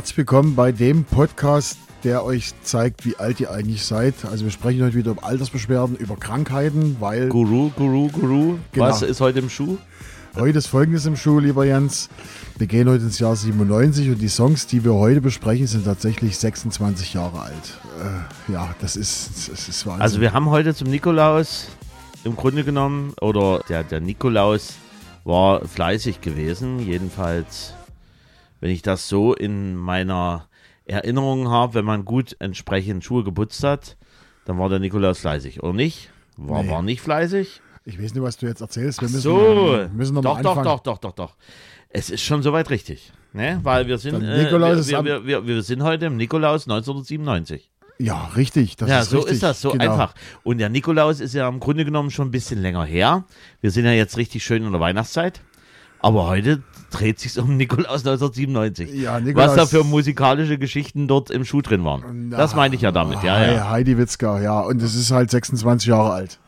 Herzlich willkommen bei dem Podcast, der euch zeigt, wie alt ihr eigentlich seid. Also wir sprechen heute wieder über Altersbeschwerden, über Krankheiten, weil Guru, Guru, Guru. Genau. Was ist heute im Schuh? heute ist Folgendes im Schuh, lieber Jens. Wir gehen heute ins Jahr 97 und die Songs, die wir heute besprechen, sind tatsächlich 26 Jahre alt. Äh, ja, das ist, das ist Wahnsinn. Also wir haben heute zum Nikolaus im Grunde genommen, oder der, der Nikolaus war fleißig gewesen, jedenfalls, wenn ich das so in meiner Erinnerung habe, wenn man gut entsprechend Schuhe geputzt hat, dann war der Nikolaus fleißig, oder nicht? War, Nee. war nicht fleißig? ich weiß nicht, was du jetzt erzählst. Wir müssen, so, wir müssen noch doch, mal doch, anfangen. doch, doch, doch, doch. Es ist schon soweit richtig, ne? Weil wir sind, äh, wir, wir, wir, wir sind heute im Nikolaus 1997. Ja, richtig. Das ja, ist so richtig. ist das, so genau. einfach. Und der Nikolaus ist ja im Grunde genommen schon ein bisschen länger her. Wir sind ja jetzt richtig schön in der Weihnachtszeit. Aber heute dreht sich um Nikolaus 1997. Ja, Nikolaus- Was da für musikalische Geschichten dort im Schuh drin waren. das meine ich ja damit, ja, ja. Heidi Witzka, ja. Und es ist halt 26 Jahre alt.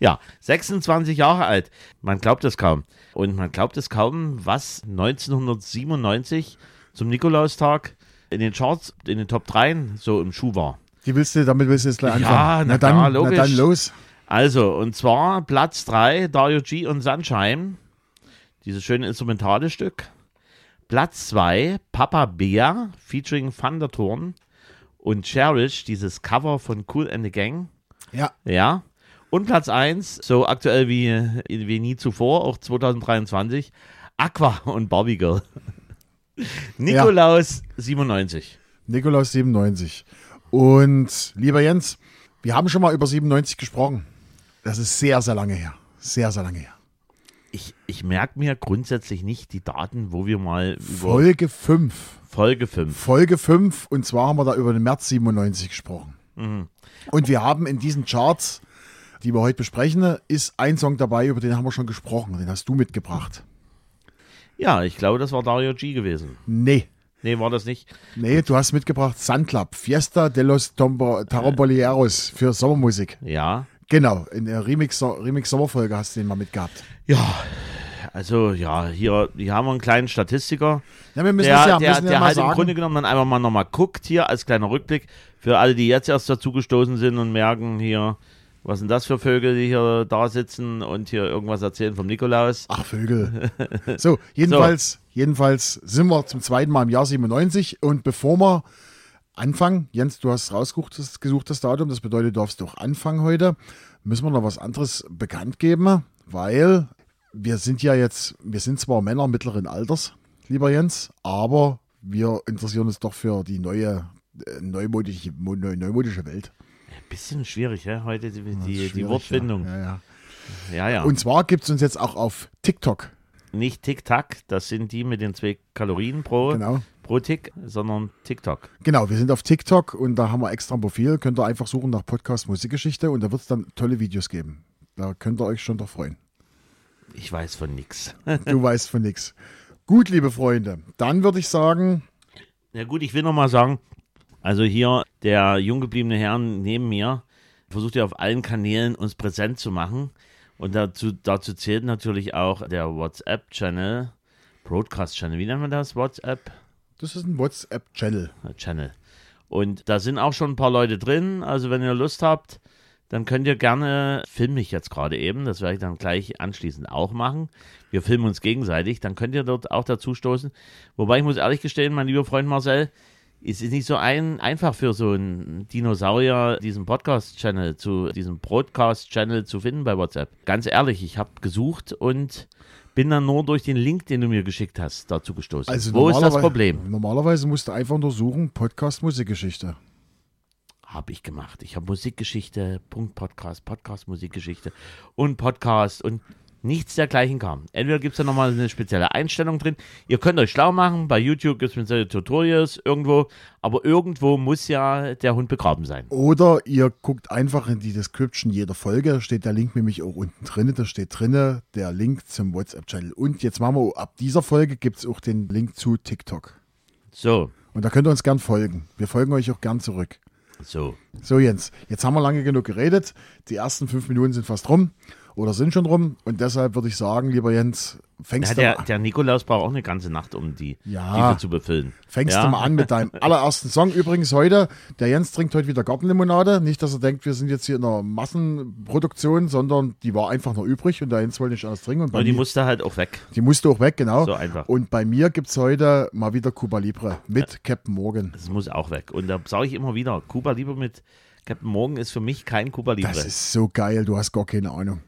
Ja, 26 Jahre alt. Man glaubt es kaum. Und man glaubt es kaum, was 1997 zum Nikolaustag in den Charts, in den Top 3 so im Schuh war. Die willst du, damit willst du jetzt gleich Ja, anfangen. na dann, klar, na logisch. dann los. Also, und zwar Platz 3, Dario G und Sunshine. Dieses schöne instrumentale Stück. Platz 2, Papa Bea featuring Thundertorn und Cherish, dieses Cover von Cool and the Gang. Ja, Ja. Und Platz 1, so aktuell wie, wie nie zuvor, auch 2023, Aqua und Barbie Girl. Nikolaus 97. Nikolaus 97. Und lieber Jens, wir haben schon mal über 97 gesprochen. Das ist sehr, sehr lange her. Sehr, sehr lange her. Ich, ich merke mir grundsätzlich nicht die Daten, wo wir mal über Folge 5. Folge 5. Folge 5. Und zwar haben wir da über den März 97 gesprochen. Mhm. Und wir haben in diesen Charts, die wir heute besprechen, ist ein Song dabei, über den haben wir schon gesprochen. Den hast du mitgebracht. Ja, ich glaube, das war Dario G gewesen. Nee. Nee, war das nicht? Nee, du hast mitgebracht Club, Fiesta de los Tombo- Tarombolineros für Sommermusik. Ja. Genau, in der Remix, Remix Sommerfolge hast du den mal mitgehabt. Ja, also ja, hier, hier haben wir einen kleinen Statistiker, Ja, wir müssen der, das ja, der, der mal halt im sagen. Grunde genommen dann einfach mal nochmal guckt hier als kleiner Rückblick für alle, die jetzt erst dazugestoßen sind und merken hier, was sind das für Vögel, die hier da sitzen und hier irgendwas erzählen vom Nikolaus. Ach, Vögel. So, jedenfalls, jedenfalls sind wir zum zweiten Mal im Jahr 97 und bevor wir anfangen, Jens, du hast rausgesucht, das, gesucht das Datum, das bedeutet, du darfst doch anfangen heute, müssen wir noch was anderes bekannt geben, weil wir sind ja jetzt, wir sind zwar Männer mittleren Alters, lieber Jens, aber wir interessieren uns doch für die neue, äh, neumodische, mo- neu- neumodische Welt. Bisschen schwierig, ja, heute die, die, die Wortfindung. Ja, ja, ja. Ja. Und zwar gibt es uns jetzt auch auf TikTok. nicht Tic-Tac, das sind die mit den zwei Kalorien pro, Genau. Pro Tick, sondern TikTok. Genau, wir sind auf TikTok und da haben wir extra ein Profil. Könnt ihr einfach suchen nach Podcast Musikgeschichte und da wird es dann tolle Videos geben. Da könnt ihr euch schon doch freuen. Ich weiß von nix. Du weißt von nichts. Gut, liebe Freunde, dann würde ich sagen, Ja gut, ich will noch mal sagen, also hier der jung gebliebene Herr neben mir versucht ja auf allen Kanälen uns präsent zu machen und dazu, dazu zählt natürlich auch der WhatsApp-Channel, Broadcast-Channel, wie nennt man das? WhatsApp? Das ist ein WhatsApp-Channel. Channel. Und da sind auch schon ein paar Leute drin. Also wenn ihr Lust habt, dann könnt ihr gerne, film mich jetzt gerade eben, das werde ich dann gleich anschließend auch machen. Wir filmen uns gegenseitig, dann könnt ihr dort auch dazu stoßen. Wobei ich muss ehrlich gestehen, mein lieber Freund Marcel, es ist nicht so ein, einfach für so einen Dinosaurier, diesen Podcast-Channel zu, diesen Broadcast-Channel zu finden bei WhatsApp. Ganz ehrlich, ich habe gesucht und bin dann nur durch den Link, den du mir geschickt hast, dazu gestoßen. Also Wo ist das Problem? Normalerweise musst du einfach nur suchen Podcast Musikgeschichte. Habe ich gemacht. Ich habe Musikgeschichte, Punkt Podcast, Podcast Musikgeschichte und Podcast und nichts dergleichen kam. Entweder gibt es da nochmal eine spezielle Einstellung drin. Ihr könnt euch schlau machen. Bei YouTube gibt es spezielle Tutorials irgendwo. Aber irgendwo muss ja der Hund begraben sein. Oder ihr guckt einfach in die Description jeder Folge, da steht der Link nämlich auch unten drin. Da steht drin der Link zum WhatsApp-Channel. Und jetzt machen wir, ab dieser Folge gibt es auch den Link zu TikTok. So, Und da könnt ihr uns gern folgen. Wir folgen euch auch gern zurück. so. So, Jens, jetzt haben wir lange genug geredet. Die ersten fünf Minuten sind fast rum. Oder sind schon rum. Und deshalb würde ich sagen, lieber Jens, fängst Ja, du der, mal, der Nikolaus braucht auch eine ganze Nacht, um die Ja. diese zu befüllen. fängst ja? du mal an mit deinem allerersten Song. Übrigens heute, der Jens trinkt heute wieder Gartenlimonade. Nicht, dass er denkt, wir sind jetzt hier in einer Massenproduktion, sondern die war einfach noch übrig und der Jens wollte nicht alles trinken. Und bei Und die mir- musste halt auch weg. die musste auch weg, genau. So einfach. Und bei mir gibt es heute mal wieder Cuba Libre mit Captain Morgan. Das muss auch weg. Und da sage ich immer wieder, Kuba Libre mit Captain Morgan ist für mich kein Kuba Libre. Das ist so geil, du hast gar keine Ahnung.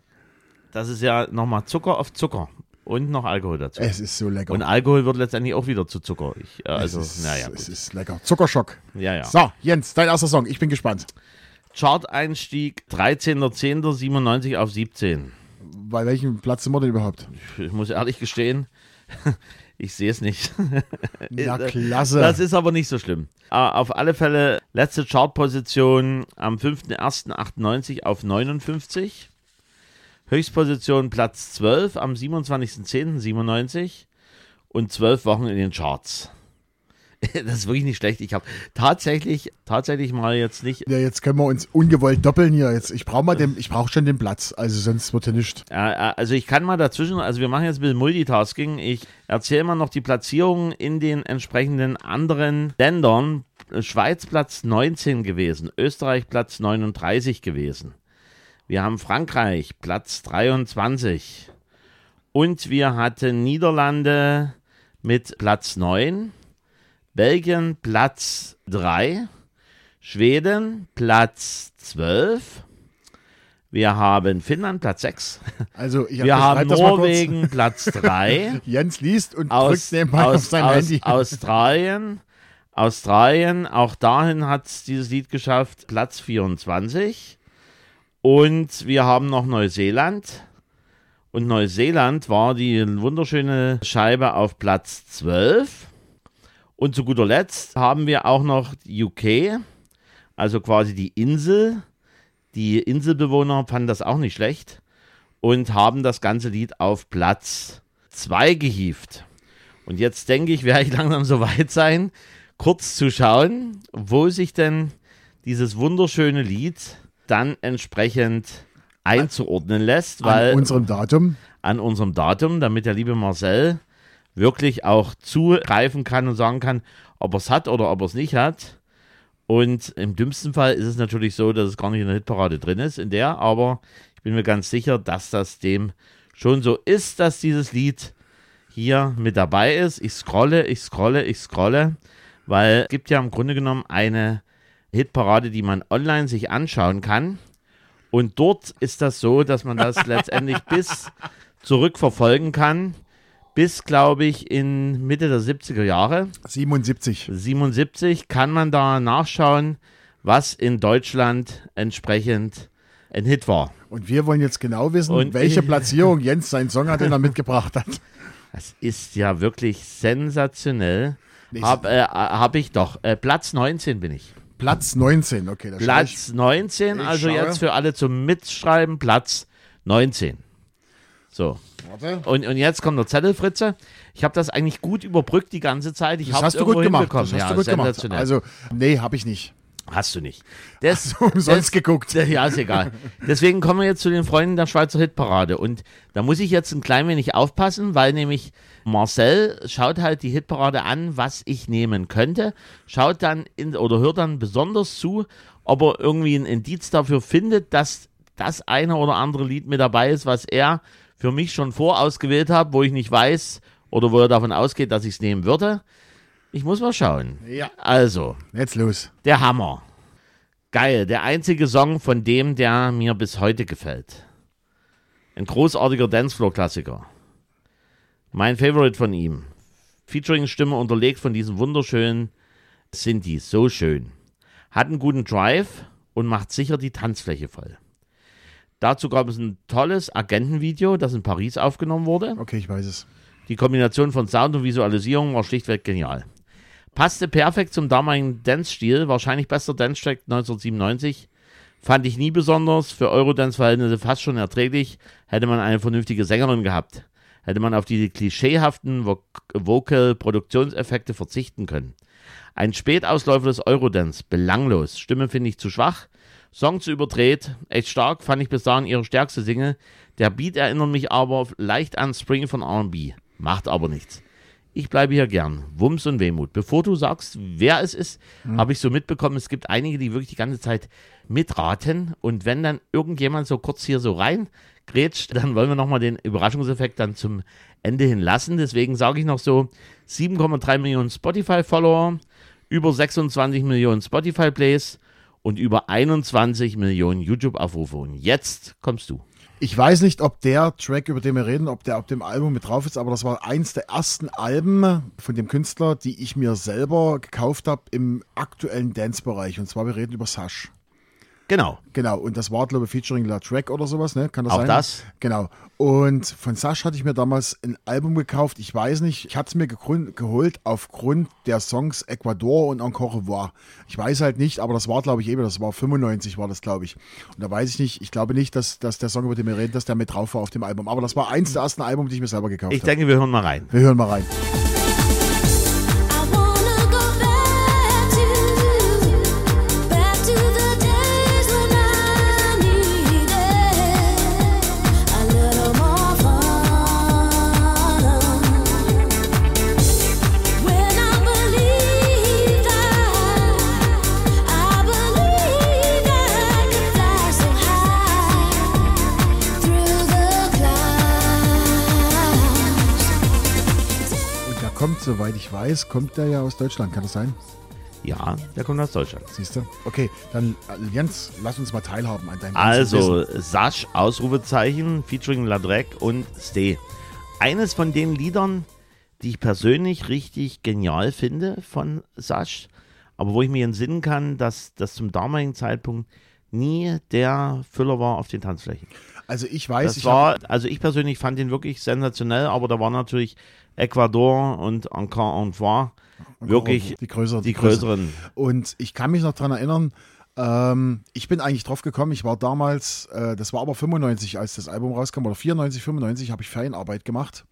Das ist ja nochmal Zucker auf Zucker und noch Alkohol dazu. Es ist so lecker. Und Alkohol wird letztendlich auch wieder zu Zucker. Ich, äh, also, es, ist, naja, es ist lecker. Zuckerschock. Ja, ja. So, Jens, dein erster Song. Ich bin gespannt. Chart-Einstieg 13.10.97 auf 17. Bei welchem Platz sind wir denn überhaupt? Ich muss ehrlich gestehen, ich sehe es nicht. Na, Äh, klasse. Das ist aber nicht so schlimm. Äh, Auf alle Fälle letzte Chartposition am 5.01.98 auf 59. Höchstposition Platz 12 am 27.10.97 und 12 Wochen in den Charts. Das ist wirklich nicht schlecht. Ich habe tatsächlich, tatsächlich mal jetzt nicht ja, jetzt können wir uns ungewollt doppeln hier. Jetzt, ich brauche mal den, ich brauche schon den Platz, also sonst wird er nicht. Äh, äh, Also ich kann mal dazwischen, also wir machen jetzt ein bisschen Multitasking. Ich erzähle mal noch die Platzierungen in den entsprechenden anderen Ländern. Schweiz Platz 19 gewesen, Österreich Platz 39 gewesen. Wir haben Frankreich Platz 23 und wir hatten Niederlande mit Platz 9, Belgien Platz 3, Schweden Platz 12, wir haben Finnland Platz 6, Also ich wir haben. Norwegen Platz 3. Jens liest und aus, drückt nebenbei auf aus, sein aus Handy. Australien. Australien, auch dahin hat es dieses Lied geschafft, Platz 24. Und wir haben noch Neuseeland. Und Neuseeland war die wunderschöne Scheibe auf Platz 12. Und zu guter Letzt haben wir auch noch UK, also quasi die Insel. Die Inselbewohner fanden das auch nicht schlecht und haben das ganze Lied auf Platz 2 gehievt. Und jetzt denke ich, werde ich langsam so weit sein, kurz zu schauen, wo sich denn dieses wunderschöne Lied dann entsprechend einzuordnen lässt, weil An unserem Datum. an unserem Datum, damit der liebe Marcel wirklich auch zugreifen kann und sagen kann, ob er es hat oder ob er es nicht hat. Und im dümmsten Fall ist es natürlich so, dass es gar nicht in der Hitparade drin ist, in der, aber ich bin mir ganz sicher, dass das dem schon so ist, dass dieses Lied hier mit dabei ist. Ich scrolle, ich scrolle, ich scrolle, weil es gibt ja im Grunde genommen eine Hitparade, die man online sich anschauen kann. Und dort ist das so, dass man das letztendlich bis zurückverfolgen kann, bis, glaube ich, in Mitte der 70er Jahre. 77. 77 kann man da nachschauen, was in Deutschland entsprechend ein Hit war. Und wir wollen jetzt genau wissen, Und- welche Platzierung Jens seinen Song hat, den er mitgebracht hat. Das ist ja wirklich sensationell. Nee, Hab, äh, hab ich doch. Äh, Platz 19 bin ich. Platz 19, okay. Platz 19, ich also schaue. jetzt für alle zum Mitschreiben, Platz 19. So. Warte. Und, und jetzt kommt der Zettel, Fritze. Ich habe das eigentlich gut überbrückt die ganze Zeit. Ich Das hast du gut gemacht. Das hast ja, du gut gemacht. Also, nee, habe ich nicht. Hast du nicht. Das, Umsonst geguckt. Ja, ist egal. Deswegen kommen wir jetzt zu den Freunden der Schweizer Hitparade. Und da muss ich jetzt ein klein wenig aufpassen, weil nämlich Marcel schaut halt die Hitparade an, was ich nehmen könnte, schaut dann in, oder hört dann besonders zu, ob er irgendwie ein Indiz dafür findet, dass das eine oder andere Lied mit dabei ist, was er für mich schon vorausgewählt hat, wo ich nicht weiß oder wo er davon ausgeht, dass ich es nehmen würde. Ich muss mal schauen. Ja. Also, Jetzt los. der Hammer. Geil, der einzige Song von dem, der mir bis heute gefällt. Ein großartiger Dancefloor-Klassiker. Mein Favorite von ihm. Featuring-Stimme unterlegt von diesem wunderschönen Sinti. So schön. Hat einen guten Drive und macht sicher die Tanzfläche voll. Dazu gab es ein tolles Agentenvideo, das in Paris aufgenommen wurde. Okay, ich weiß es. Die Kombination von Sound und Visualisierung war schlichtweg genial. Passte perfekt zum damaligen Dance-Stil, wahrscheinlich bester Dance-Track 1997. Fand ich nie besonders, für Eurodance-Verhältnisse fast schon erträglich, hätte man eine vernünftige Sängerin gehabt. Hätte man auf die klischeehaften Vo Vocal-Produktionseffekte verzichten können. Ein Spätausläufer des Eurodance, belanglos. Stimme finde ich zu schwach. Song zu überdreht, echt stark, fand ich bis dahin ihre stärkste Single. Der Beat erinnert mich aber leicht an Spring von R&B, macht aber nichts. Ich bleibe hier gern. Wumms und Wehmut. Bevor du sagst, wer es ist, mhm. habe ich so mitbekommen, es gibt einige, die wirklich die ganze Zeit mitraten. Und wenn dann irgendjemand so kurz hier so rein grätscht, dann wollen wir nochmal den Überraschungseffekt dann zum Ende hin lassen. Deswegen sage ich noch so: 7,3 Millionen Spotify-Follower, über 26 Millionen Spotify-Plays und über 21 Millionen YouTube-Aufrufe. Und jetzt kommst du. Ich weiß nicht, ob der Track, über den wir reden, ob der auf dem Album mit drauf ist, aber das war eins der ersten Alben von dem Künstler, die ich mir selber gekauft habe im aktuellen Dance-Bereich. Und zwar, wir reden über Sash. Genau. Genau, und das war, glaube ich, featuring La Track oder sowas, ne? Kann das Auch sein? das. Genau. Und von Sash hatte ich mir damals ein Album gekauft. Ich weiß nicht, ich hatte es mir geholt aufgrund der Songs Ecuador und Encore Revoir. Ich weiß halt nicht, aber das war, glaube ich, eben, das war 95, war das, glaube ich. Und da weiß ich nicht, ich glaube nicht, dass, dass der Song, über den wir reden, dass der mit drauf war auf dem Album. Aber das war eins der ersten Alben, die ich mir selber gekauft habe. Ich denke, wir hören mal rein. Wir hören mal rein. Soweit ich weiß, kommt der ja aus Deutschland. Kann das sein? Ja, der kommt aus Deutschland. Siehst du? Okay, dann äh, Jens, lass uns mal teilhaben an deinem Also, Sasch, Ausrufezeichen, featuring Ladrek und Stay. Eines von den Liedern, die ich persönlich richtig genial finde von Sasch, aber wo ich mir entsinnen kann, dass das zum damaligen Zeitpunkt nie der Füller war auf den Tanzflächen. Also ich weiß, das ich war, also ich persönlich fand ihn wirklich sensationell, aber da war natürlich Ecuador und Encore en Voir wirklich die größeren. Die größeren. Und ich kann mich noch daran erinnern, ähm, ich bin eigentlich drauf gekommen, ich war damals, äh, das war aber 95, als das Album rauskam, oder 94, 95 habe ich Ferienarbeit gemacht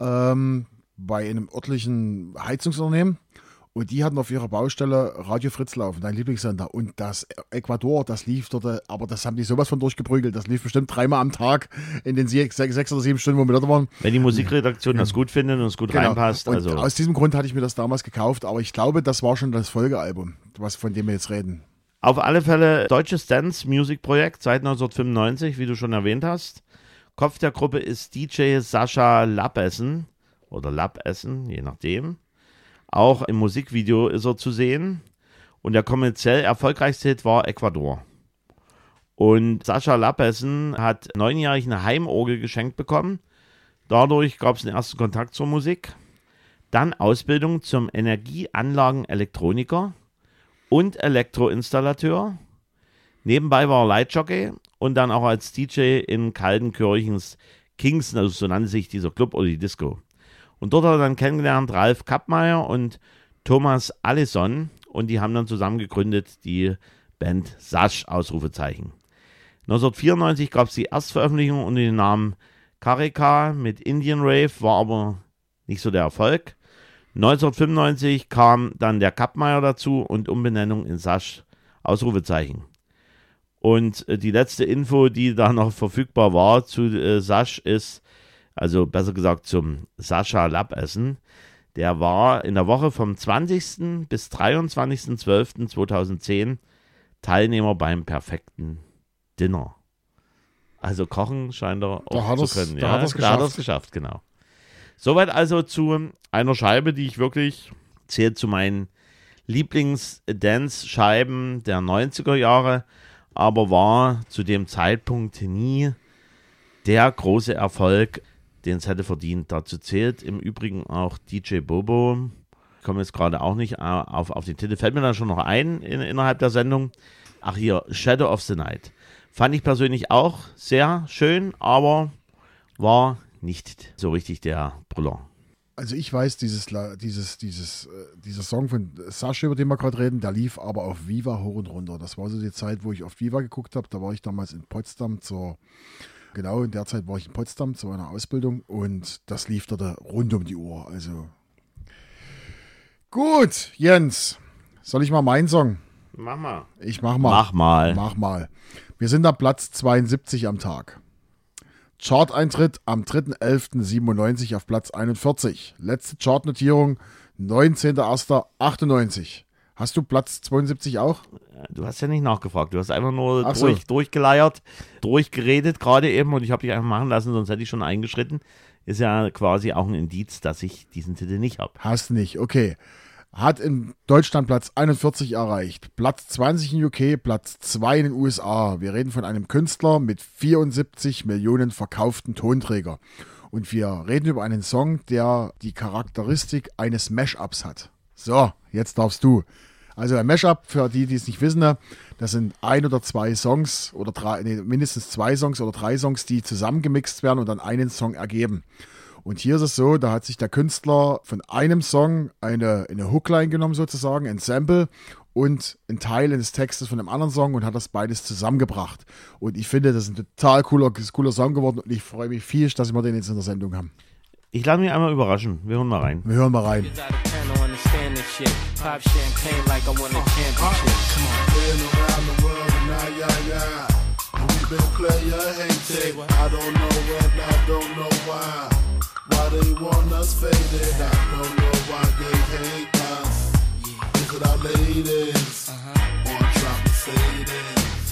ähm, bei einem örtlichen Heizungsunternehmen und die hatten auf ihrer Baustelle Radio Fritz laufen, dein Lieblingssender. Und das Ecuador, das lief dort, aber das haben die sowas von durchgeprügelt. Das lief bestimmt dreimal am Tag in den sechs, sechs oder sieben Stunden, wo wir dort waren. Wenn die Musikredaktion das gut findet und es gut genau. reinpasst. Also. aus diesem Grund hatte ich mir das damals gekauft, aber ich glaube, das war schon das Folgealbum, was, von dem wir jetzt reden. Auf alle Fälle deutsches Dance Music Projekt seit 1995, wie du schon erwähnt hast. Kopf der Gruppe ist DJ Sascha Lappessen oder Lappessen, je nachdem. Auch im Musikvideo ist er zu sehen. Und der kommerziell erfolgreichste Hit war Ecuador. Und Sascha Lappessen hat neunjährig eine Heimorgel geschenkt bekommen. Dadurch gab es den ersten Kontakt zur Musik. Dann Ausbildung zum Energieanlagen-Elektroniker und Elektroinstallateur. Nebenbei war er Lightjockey und dann auch als DJ in Kaltenkirchens Kingston, also so nannte sich dieser Club oder die Disco. Und dort hat er dann kennengelernt Ralf Kappmeier und Thomas Allison und die haben dann zusammen gegründet die Band Sasch, Ausrufezeichen. 1994 gab es die Erstveröffentlichung unter dem Namen Karika mit Indian Rave, war aber nicht so der Erfolg. 1995 kam dann der Kappmeier dazu und Umbenennung in Sasch, Ausrufezeichen. Und äh, die letzte Info, die da noch verfügbar war zu äh, Sasch, ist, also besser gesagt zum Sascha Lappessen. Der war in der Woche vom 20. bis 23.12.2010 Teilnehmer beim perfekten Dinner. Also kochen scheint er auch zu können. Da ja, hat er es geschafft. geschafft, genau. Soweit also zu einer Scheibe, die ich wirklich zählt zu meinen Lieblings-Dance-Scheiben der 90er Jahre, aber war zu dem Zeitpunkt nie der große Erfolg, den es hätte verdient. Dazu zählt im Übrigen auch DJ Bobo. Ich komme jetzt gerade auch nicht auf, auf den Titel. Fällt mir dann schon noch ein in, innerhalb der Sendung. Ach hier, Shadow of the Night. Fand ich persönlich auch sehr schön, aber war nicht so richtig der Brüller. Also ich weiß, dieses, dieses, dieses, äh, dieser Song von Sascha, über den wir gerade reden, der lief aber auf Viva hoch und runter. Das war so die Zeit, wo ich auf Viva geguckt habe. Da war ich damals in Potsdam zur Genau, in der Zeit war ich in Potsdam zu einer Ausbildung und das lief dort rund um die Uhr. Also gut, Jens, soll ich mal meinen Song? Mach mal. Ich mach mal. Mach mal. Mach mal. Wir sind am Platz 72 am Tag. Chart-Eintritt am 3.11.97 auf Platz 41. Letzte Chartnotierung 19.01.98. Hast du Platz 72 auch? Du hast ja nicht nachgefragt. Du hast einfach nur so. durch, durchgeleiert, durchgeredet gerade eben und ich habe dich einfach machen lassen, sonst hätte ich schon eingeschritten. Ist ja quasi auch ein Indiz, dass ich diesen Titel nicht habe. Hast nicht, okay. Hat in Deutschland Platz 41 erreicht. Platz 20 in UK, Platz 2 in den USA. Wir reden von einem Künstler mit 74 Millionen verkauften Tonträger. Und wir reden über einen Song, der die Charakteristik eines Mashups hat. So, jetzt darfst du. Also ein Mashup, für die, die es nicht wissen, das sind ein oder zwei Songs oder drei, nee, mindestens zwei Songs oder drei Songs, die zusammengemixt werden und dann einen Song ergeben. Und hier ist es so, da hat sich der Künstler von einem Song eine, eine Hookline genommen sozusagen, ein Sample und ein Teil eines Textes von einem anderen Song und hat das beides zusammengebracht. Und ich finde, das ist ein total cooler, cooler Song geworden und ich freue mich viel, dass wir den jetzt in der Sendung haben. Ich lasse mich einmal überraschen. Wir hören mal rein. Wir hören mal rein. Shit. Pop champagne like I won a championship. Come on. Been around the world and now, yeah, yeah. And we been player hated. I don't know when, I don't know why. Why they want us faded. I don't know why they hate us. Look at our ladies. On trap Mercedes.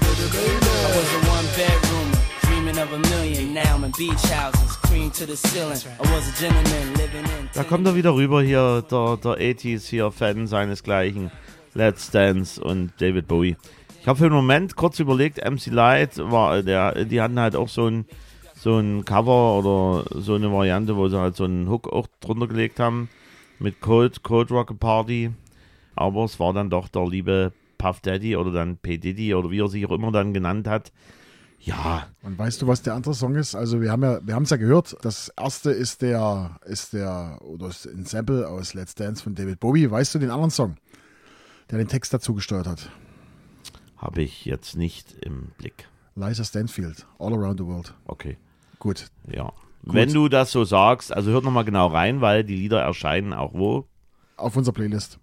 Baby, baby. I was a one bedroomer, Da kommt er wieder rüber hier, der, der 80s hier, Fan seinesgleichen. Let's Dance und David Bowie. Ich habe für einen Moment kurz überlegt, MC Light war der, die hatten halt auch so ein, so ein Cover oder so eine Variante, wo sie halt so einen Hook auch drunter gelegt haben mit Cold, Cold Rock Party. Aber es war dann doch der liebe Puff Daddy oder dann P. Diddy oder wie er sich auch immer dann genannt hat. Ja, Und weißt du, was der andere Song ist? Also wir haben ja, wir haben es ja gehört. Das erste ist der, ist der, oder ist ein Sample aus Let's Dance von David Bowie. Weißt du den anderen Song, der den Text dazu gesteuert hat? habe ich jetzt nicht im Blick. Liza Stanfield, All Around the World. Okay. Gut. Ja. Wenn du das so sagst, also hört nochmal genau rein, weil die Lieder erscheinen auch wo? Auf unserer Playlist.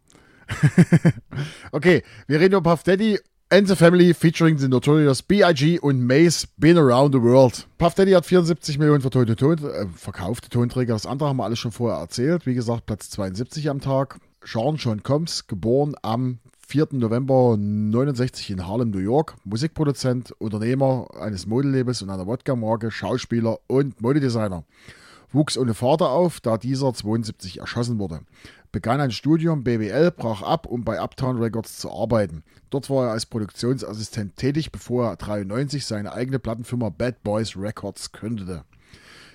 okay, wir reden über Puff Daddy and the Family featuring the Notorious B.I.G. und Mace Been Around the World. Puff Daddy hat 74 Millionen vertonte Ton, äh, verkaufte Tonträger. Das andere haben wir alles schon vorher erzählt. Wie gesagt, Platz 72 am Tag. Sean John Combs, geboren am 4. November 69 in Harlem, New York. Musikproduzent, Unternehmer eines Modelabels und einer Wodka-Marke, Schauspieler und Modedesigner. Wuchs ohne Vater auf, da dieser 72 erschossen wurde. Begann ein Studium BWL, brach ab, um bei Uptown Records zu arbeiten. Dort war er als Produktionsassistent tätig, bevor er 93 seine eigene Plattenfirma Bad Boys Records gründete.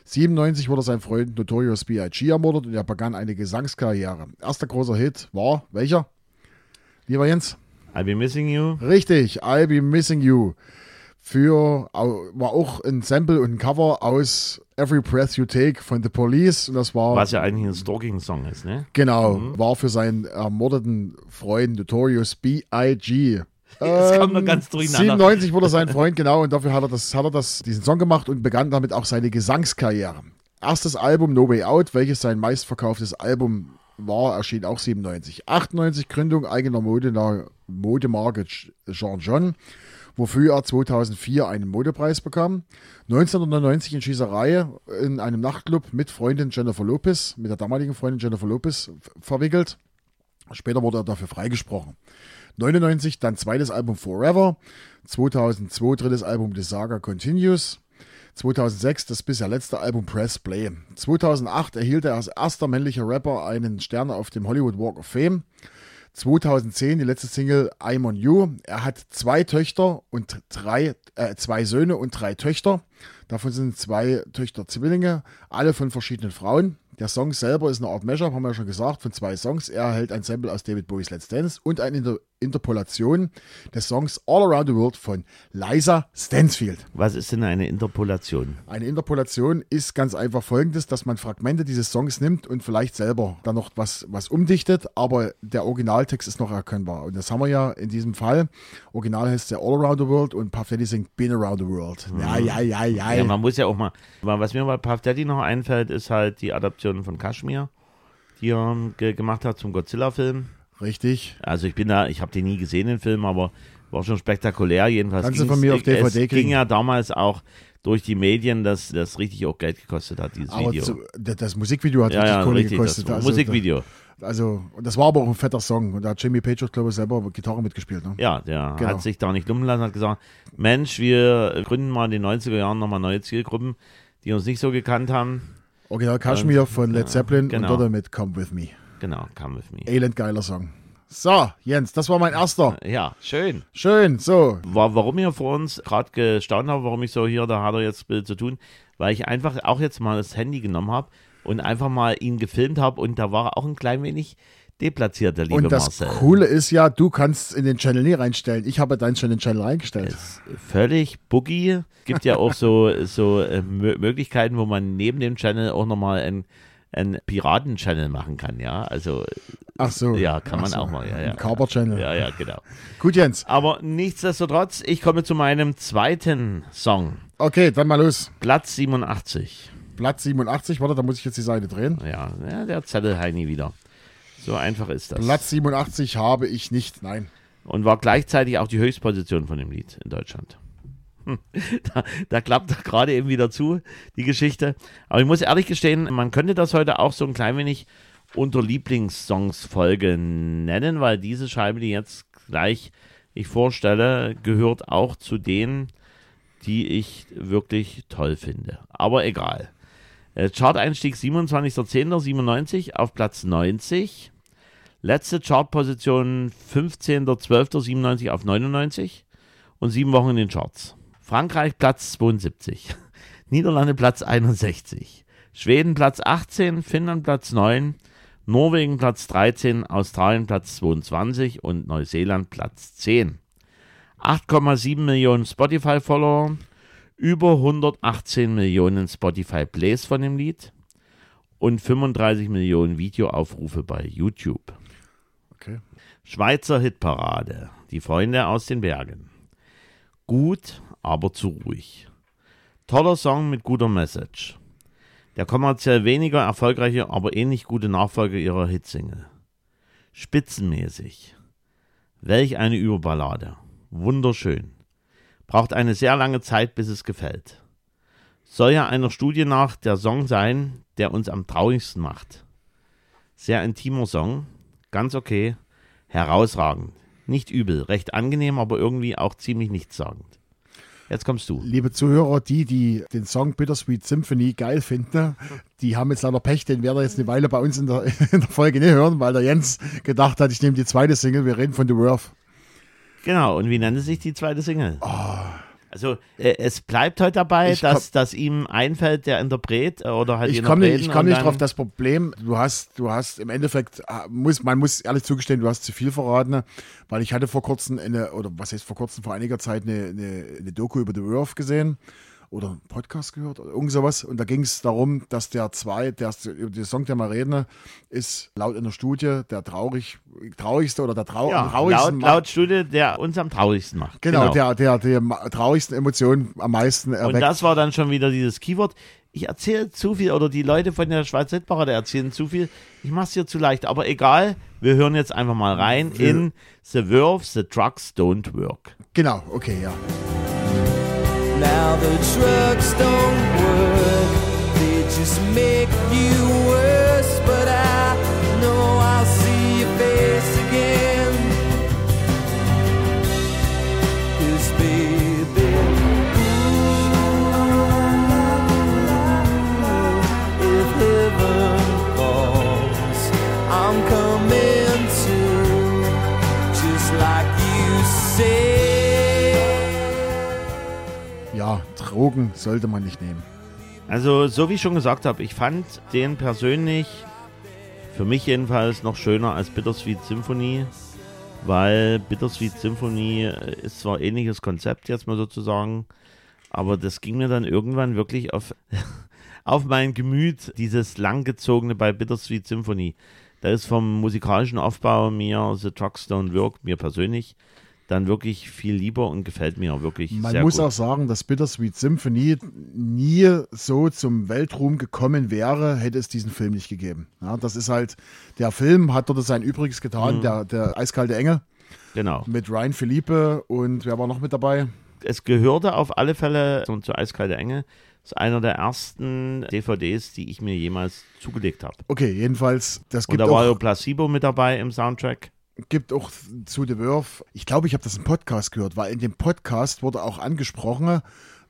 97 wurde sein Freund Notorious B.I.G. ermordet und er begann eine Gesangskarriere. Erster großer Hit war welcher? Lieber Jens? I'll be missing you. Richtig, I'll Be Missing You. Für, war auch ein Sample und ein Cover aus Every Breath You Take von The Police. Und das war, Was ja eigentlich ein Stalking-Song ist, ne? genau, war für seinen ermordeten Freund Notorious B.I.G. Das kommt noch ganz durcheinander. 97 wurde sein Freund, genau, und dafür hat er, das, hat er das, diesen Song gemacht und begann damit auch seine Gesangskarriere. Erstes Album No Way Out, welches sein meistverkauftes Album war, erschien auch 97. 98 Gründung eigener Mode, Modemarke Jean John, wofür er 2004 einen Modepreis bekam. 1999 in Schießerei in einem Nachtclub mit Freundin Jennifer Lopez, mit der damaligen Freundin Jennifer Lopez verwickelt. Später wurde er dafür freigesprochen. 99 dann zweites Album Forever. 2002 drittes Album The Saga Continues. 2006 das bisher letzte Album Press Play. 2008 erhielt er als erster männlicher Rapper einen Stern auf dem Hollywood Walk of Fame. 2010 die letzte Single I'm on You. Er hat zwei Töchter und drei, äh, zwei Söhne und drei Töchter. Davon sind zwei Töchter Zwillinge, alle von verschiedenen Frauen. Der Song selber ist eine Art Mashup, haben wir ja schon gesagt, von zwei Songs. Er erhält ein Sample aus David Bowies Let's Dance und eine Inter Interpolation des Songs All Around the World von Liza Stansfield. Was ist denn eine Interpolation? Eine Interpolation ist ganz einfach folgendes, dass man Fragmente dieses Songs nimmt und vielleicht selber dann noch was, was umdichtet, aber der Originaltext ist noch erkennbar. Und das haben wir ja in diesem Fall. Original heißt ja All Around the World und Puff Daddy singt Been Around the World. Ja, ja, ja, ja. Ja, man muss ja auch mal. Aber Was mir bei Puff noch einfällt, ist halt die Adaption von Kashmir, die er ge gemacht hat zum Godzilla-Film. Richtig. Also ich bin da, ich habe den nie gesehen, den Film, aber war schon spektakulär. Jedenfalls Kannst du von mir auf DVD es ging kriegen. ja damals auch durch die Medien, dass das richtig auch Geld gekostet hat, dieses Aber Video. zu, das, Musikvideo hat ja, richtig ja, Kohle richtig, gekostet. das Also, Musikvideo. Also, das war aber auch ein fetter Song. Und da hat Jimmy Page auch, glaube ich, selber Gitarre mitgespielt. Ne? Ja, der Genau. hat sich da nicht lumpen lassen, hat gesagt, Mensch, wir gründen mal in den 90er Jahren nochmal neue Zielgruppen, die uns nicht so gekannt haben. Original Kashmir von Led Zeppelin genau. und dort mit Come With Me. Genau, come with me. Elend geiler Song. So, Jens, das war mein erster. Ja, schön. Schön, so. War, warum ich vor uns gerade gestaunt habe, warum ich so hier, da hat er jetzt Bild zu tun, weil ich einfach auch jetzt mal das Handy genommen habe und einfach mal ihn gefilmt habe und da war er auch ein klein wenig deplatziert, der liebe Und das Marcel. Coole ist ja, du kannst in den Channel nie reinstellen. Ich habe deinen schon in den Channel reingestellt. ist völlig boogie. Gibt ja auch so, so äh, Mö- Möglichkeiten, wo man neben dem Channel auch nochmal einen, einen Piraten-Channel machen kann, ja. Also, Ach so. ja, kann man so. auch mal, ja, ja. Ein Carper-Channel. Ja, ja, genau. Gut, Jens. Aber nichtsdestotrotz, ich komme zu meinem zweiten Song. Okay, dann mal los. Platz 87. Platz 87. Warte, da muss ich jetzt die Seite drehen. Ja, ja der Zettelheini wieder. So einfach ist das. Platz 87 habe ich nicht. Nein. Und war gleichzeitig auch die Höchstposition von dem Lied in Deutschland. Hm, Da, da klappt er gerade eben wieder zu, die Geschichte. Aber ich muss ehrlich gestehen, man könnte das heute auch so ein klein wenig unter Lieblingssongs-Folge nennen, weil diese Scheibe, die jetzt gleich ich vorstelle, gehört auch zu denen, die ich wirklich toll finde. Aber egal. Äh, Chart-Einstieg 27.10.97 auf Platz 90. Letzte Chartposition 15.12.97 auf 99 und sieben Wochen in den Charts. Frankreich Platz 72, Niederlande Platz 61, Schweden Platz 18, Finnland Platz 9, Norwegen Platz 13, Australien Platz 22 und Neuseeland Platz 10. 8,7 Millionen Spotify-Follower, über 118 Millionen Spotify-Plays von dem Lied und 35 Millionen Videoaufrufe bei YouTube. Okay. Schweizer Hitparade. Die Freunde aus den Bergen. Gut, aber zu ruhig. Toller Song mit guter Message. Der kommerziell weniger erfolgreiche, aber ähnlich gute Nachfolger ihrer Hitsingle. Spitzenmäßig. Welch eine Überballade. Wunderschön. Braucht eine sehr lange Zeit, bis es gefällt. Soll ja einer Studie nach der Song sein, der uns am traurigsten macht. Sehr intimer Song, ganz okay, herausragend. Nicht übel, recht angenehm, aber irgendwie auch ziemlich nichtssagend. Jetzt kommst du. Liebe Zuhörer, die, die den Song Bittersweet Symphony geil finden, die haben jetzt leider Pech, den werden jetzt eine Weile bei uns in der, in der Folge nicht hören, weil der Jens gedacht hat, ich nehme die zweite Single, wir reden von The Worth. Genau, und wie nennt sich die zweite Single? Also, äh, es bleibt heute dabei, Oh. Ich komm- dass, dass ihm einfällt, der Interpret äh, oder halt die Ich komme nicht, ich komm nicht drauf. Das Problem, du hast, du hast im Endeffekt, äh, muss, man muss ehrlich zugestehen, du hast zu viel verraten, weil ich hatte vor kurzem eine, oder was heißt vor kurzem, vor einiger Zeit eine, eine, eine Doku über The Earth gesehen oder einen Podcast gehört oder irgend sowas. Und da ging es darum, dass der zwei, der über den Song, der wir reden, ist laut einer Studie der traurig, traurigste oder der trau ja, traurigsten laut, laut Studie, der uns am traurigsten macht. Genau, Der, der, der ma- traurigsten Emotionen am meisten Und erweckt. das war dann schon wieder dieses Keyword. Ich erzähle zu viel oder die Leute von der Schweizer Hitparade erzählen zu viel. Ich mache es dir zu leicht, aber egal. Wir hören jetzt einfach mal rein in The Verve, The Trucks Don't Work. genau, okay, ja. Now the trucks don't work, they just make you Drogen sollte man nicht nehmen. Also, so wie ich schon gesagt habe, ich fand den persönlich, für mich jedenfalls, noch schöner als Bittersweet Symphony, weil Bittersweet Symphony äh, ist zwar ähnliches Konzept, jetzt mal sozusagen, aber das ging mir dann irgendwann wirklich auf, auf mein Gemüt, dieses langgezogene bei Bittersweet Symphony. Da ist vom musikalischen Aufbau mir The Trucks Don't Work, mir persönlich, dann wirklich viel lieber und gefällt mir wirklich Man sehr muss gut. auch sagen, dass Bittersweet Symphony nie so zum Weltruhm gekommen wäre, hätte es diesen Film nicht gegeben. Ja, das ist halt, der Film hat dort sein Übriges getan, Mhm. der, der eiskalte Engel genau. mit Ryan Philippe und wer war noch mit dabei? Es gehörte auf alle Fälle so zu Eiskalte Enge. Das ist einer der ersten DVDs, die ich mir jemals zugelegt habe. Okay, jedenfalls, das Und gibt da war ja auch, Placebo mit dabei im Soundtrack. Gibt auch zu The Verve, ich glaube, ich habe das im Podcast gehört, weil in dem Podcast wurde auch angesprochen,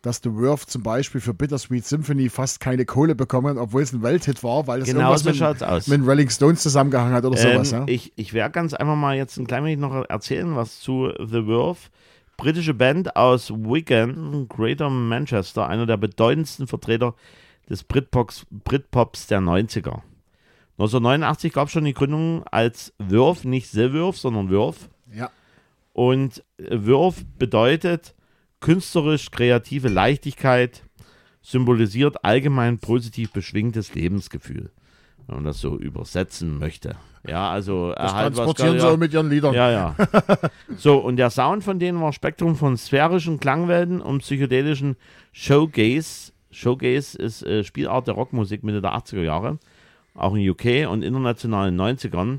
dass The Verve zum Beispiel für Bittersweet Symphony fast keine Kohle bekommen, obwohl es ein Welthit war, weil es Genau irgendwas so mit, mit Rolling Stones zusammengehangen hat oder sowas. Ähm, Ja? Ich, ich werde ganz einfach mal jetzt ein klein wenig noch erzählen, was zu The Verve. Britische Band aus Wigan, Greater Manchester, einer der bedeutendsten Vertreter des Britpops, Britpops der 90er. 1989 gab es schon die Gründung als Verve, nicht Verve, sondern Verve. Ja. Und Verve bedeutet künstlerisch kreative Leichtigkeit, symbolisiert allgemein positiv beschwingtes Lebensgefühl, wenn man das so übersetzen möchte. Ja, also Das was transportieren ja, sie mit ihren Liedern. ja, ja. so, und der Sound von denen war Spektrum von sphärischen Klangwelten und psychedelischen Showgaze. Showgaze ist äh, Spielart der Rockmusik Mitte der 80er Jahre, auch in UK und international in den 90ern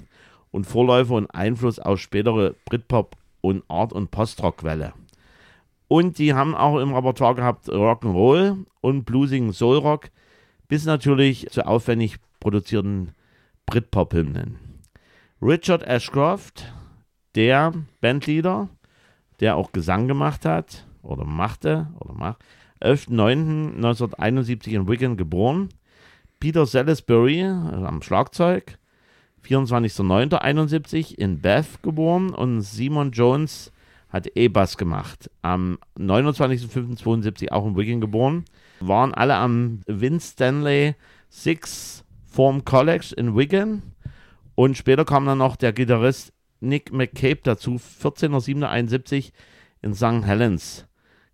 und Vorläufer und Einfluss auf spätere Britpop und Art- und Postrock-Welle. Und die haben auch im Repertoire gehabt Rock'n'Roll und bluesigen Soulrock, bis natürlich zu aufwendig produzierten Britpop-Hymnen. Richard Ashcroft, der Bandleader, der auch Gesang gemacht hat oder machte oder macht, 11.09.1971 in Wigan geboren. Peter Salisbury also am Schlagzeug, 24.09.71 in Bath geboren und Simon Jones hat E-Bass gemacht. Am 29.05.72 auch in Wigan geboren. Waren alle am Vince Stanley Six Form College in Wigan. Und später kam dann noch der Gitarrist Nick McCabe dazu, 14.07.71 in St. Helens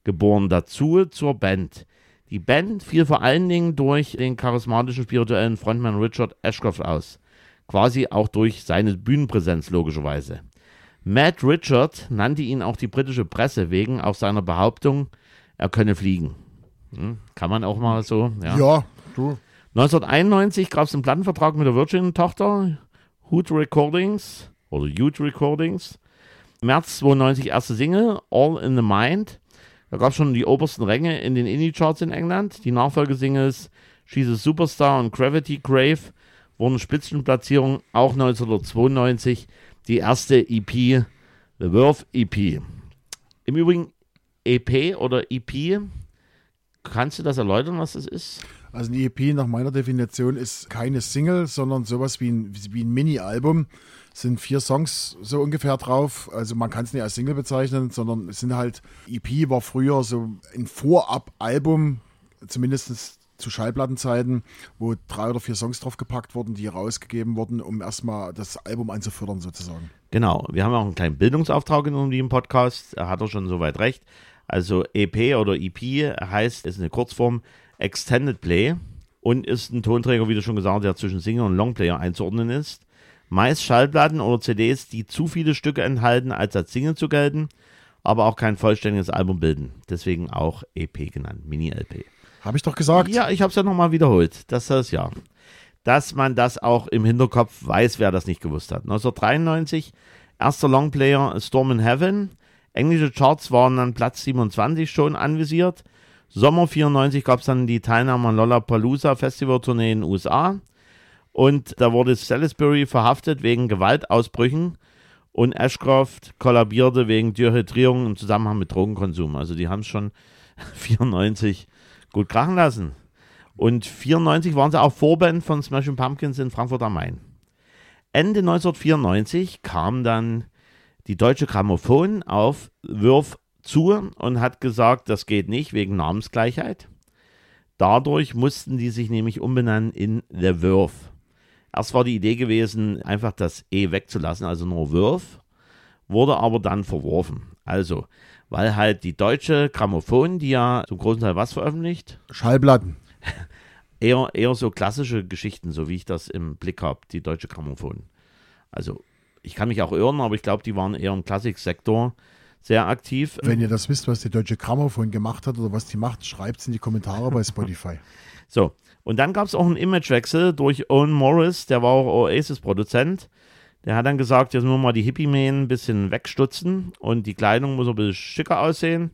geboren dazu zur Band. Die Band fiel vor allen Dingen durch den charismatischen spirituellen Frontmann Richard Ashcroft aus. Quasi auch durch seine Bühnenpräsenz logischerweise. Matt Richard nannte ihn auch die britische Presse wegen auch seiner Behauptung, er könne fliegen. Hm, kann man auch mal so, ja. Ja, du. 1991 gab es einen Plattenvertrag mit der Virgin-Tochter, Hoot Recordings oder Hoot Recordings. März 92 erste Single, All in the Mind. Da gab es schon die obersten Ränge in den Indie-Charts in England. Die Nachfolgesingles She's a Superstar und Gravity Grave wurden Spitzenplatzierungen. Auch 1992 die erste EP, The Verve EP. Im Übrigen EP oder EP, kannst du das erläutern, was das ist? Also eine EP nach meiner Definition ist keine Single, sondern sowas wie ein, wie ein Mini-Album. Sind vier Songs so ungefähr drauf. Also man kann es nicht als Single bezeichnen, sondern es sind halt, EP war früher so ein Vorab-Album, zumindest zu Schallplattenzeiten, wo drei oder vier Songs drauf gepackt wurden, die rausgegeben wurden, um erstmal das Album einzufördern sozusagen. Genau, wir haben auch einen kleinen Bildungsauftrag in unserem Podcast, da hat er schon soweit recht. Also EP oder EP heißt, ist eine Kurzform Extended Play und ist ein Tonträger, wie du schon gesagt hast, der zwischen Single und Longplayer einzuordnen ist. Meist Schallplatten oder CDs, die zu viele Stücke enthalten, als als Single zu gelten, aber auch kein vollständiges Album bilden. Deswegen auch EP genannt, Mini-LP. Habe ich doch gesagt. Ja, ich habe es ja nochmal wiederholt. Das heißt ja. Dass man das auch im Hinterkopf weiß, wer das nicht gewusst hat. 1993, erster Longplayer Storm in Heaven. Englische Charts waren dann Platz 27 schon anvisiert. Sommer 94 gab es dann die Teilnahme an Lollapalooza Festival-Tournee in den USA. Und da wurde Salisbury verhaftet wegen Gewaltausbrüchen und Ashcroft kollabierte wegen Dehydrierung im Zusammenhang mit Drogenkonsum. Also die haben es schon 94 gut krachen lassen. Und 94 waren sie auch Vorband von Smashing Pumpkins in Frankfurt am Main. Ende 1994 kam dann die Deutsche Grammophon auf Würf zu und hat gesagt, das geht nicht wegen Namensgleichheit. Dadurch mussten die sich nämlich umbenennen in The Würf. Erst war die Idee gewesen, einfach das E wegzulassen, also nur Würf, wurde aber dann verworfen. Also, weil halt die deutsche Grammophon, die ja zum großen Teil was veröffentlicht, Schallplatten. eher, eher so klassische Geschichten, so wie ich das im Blick habe, die deutsche Grammophon. Also, ich kann mich auch irren, aber ich glaube, die waren eher im Klassiksektor. sehr aktiv. Wenn ihr das wisst, was die Deutsche Grammophon gemacht hat oder was die macht, schreibt es in die Kommentare bei Spotify. So, und dann gab es auch einen Imagewechsel durch Owen Morris, der war auch Oasis-Produzent. Der hat dann gesagt, jetzt müssen wir mal die Hippie-Mähen ein bisschen wegstutzen und die Kleidung muss ein bisschen schicker aussehen.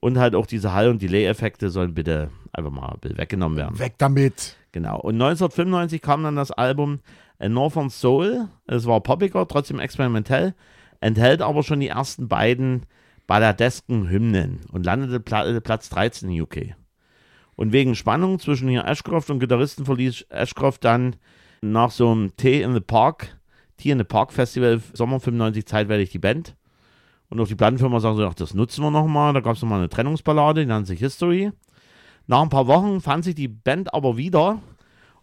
Und halt auch diese Hall- und Delay-Effekte sollen bitte einfach mal weggenommen werden. Weg damit! Genau. Und 1995 kam dann das Album A Northern Soul. Es war poppiger, trotzdem experimentell, enthält aber schon die ersten beiden balladesken Hymnen und landete Pla Platz 13 in UK. Und wegen Spannung zwischen hier Ashcroft und Gitarristen verließ Ashcroft dann nach so einem Tea in the Park, Tea in the Park Festival Sommer 95 zeitweilig die Band. Und auch die Plattenfirma sagen so, ach, das nutzen wir nochmal. Da gab es nochmal eine Trennungsballade, die nannte sich History. Nach ein paar Wochen fand sich die Band aber wieder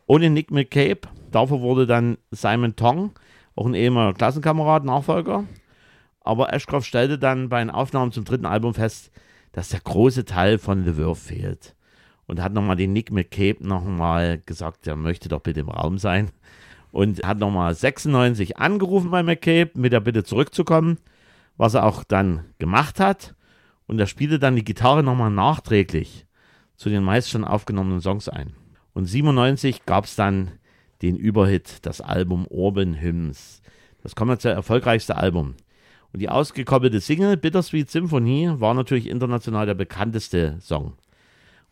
ohne Nick McCabe. Dafür wurde dann Simon Tong, auch ein ehemaliger Klassenkamerad, Nachfolger. Aber Ashcroft stellte dann bei den Aufnahmen zum dritten Album fest, dass der große Teil von The Verve fehlt. Und hat nochmal den Nick McCabe nochmal gesagt, er möchte doch bitte im Raum sein. Und hat nochmal 96 angerufen bei McCabe mit der Bitte zurückzukommen, was er auch dann gemacht hat. Und er spielte dann die Gitarre nochmal nachträglich zu den meist schon aufgenommenen Songs ein. Und 97 gab es dann den Überhit, das Album Urban Hymns. Das kommerziell erfolgreichste Album. Und die ausgekoppelte Single Bittersweet Symphony war natürlich international der bekannteste Song.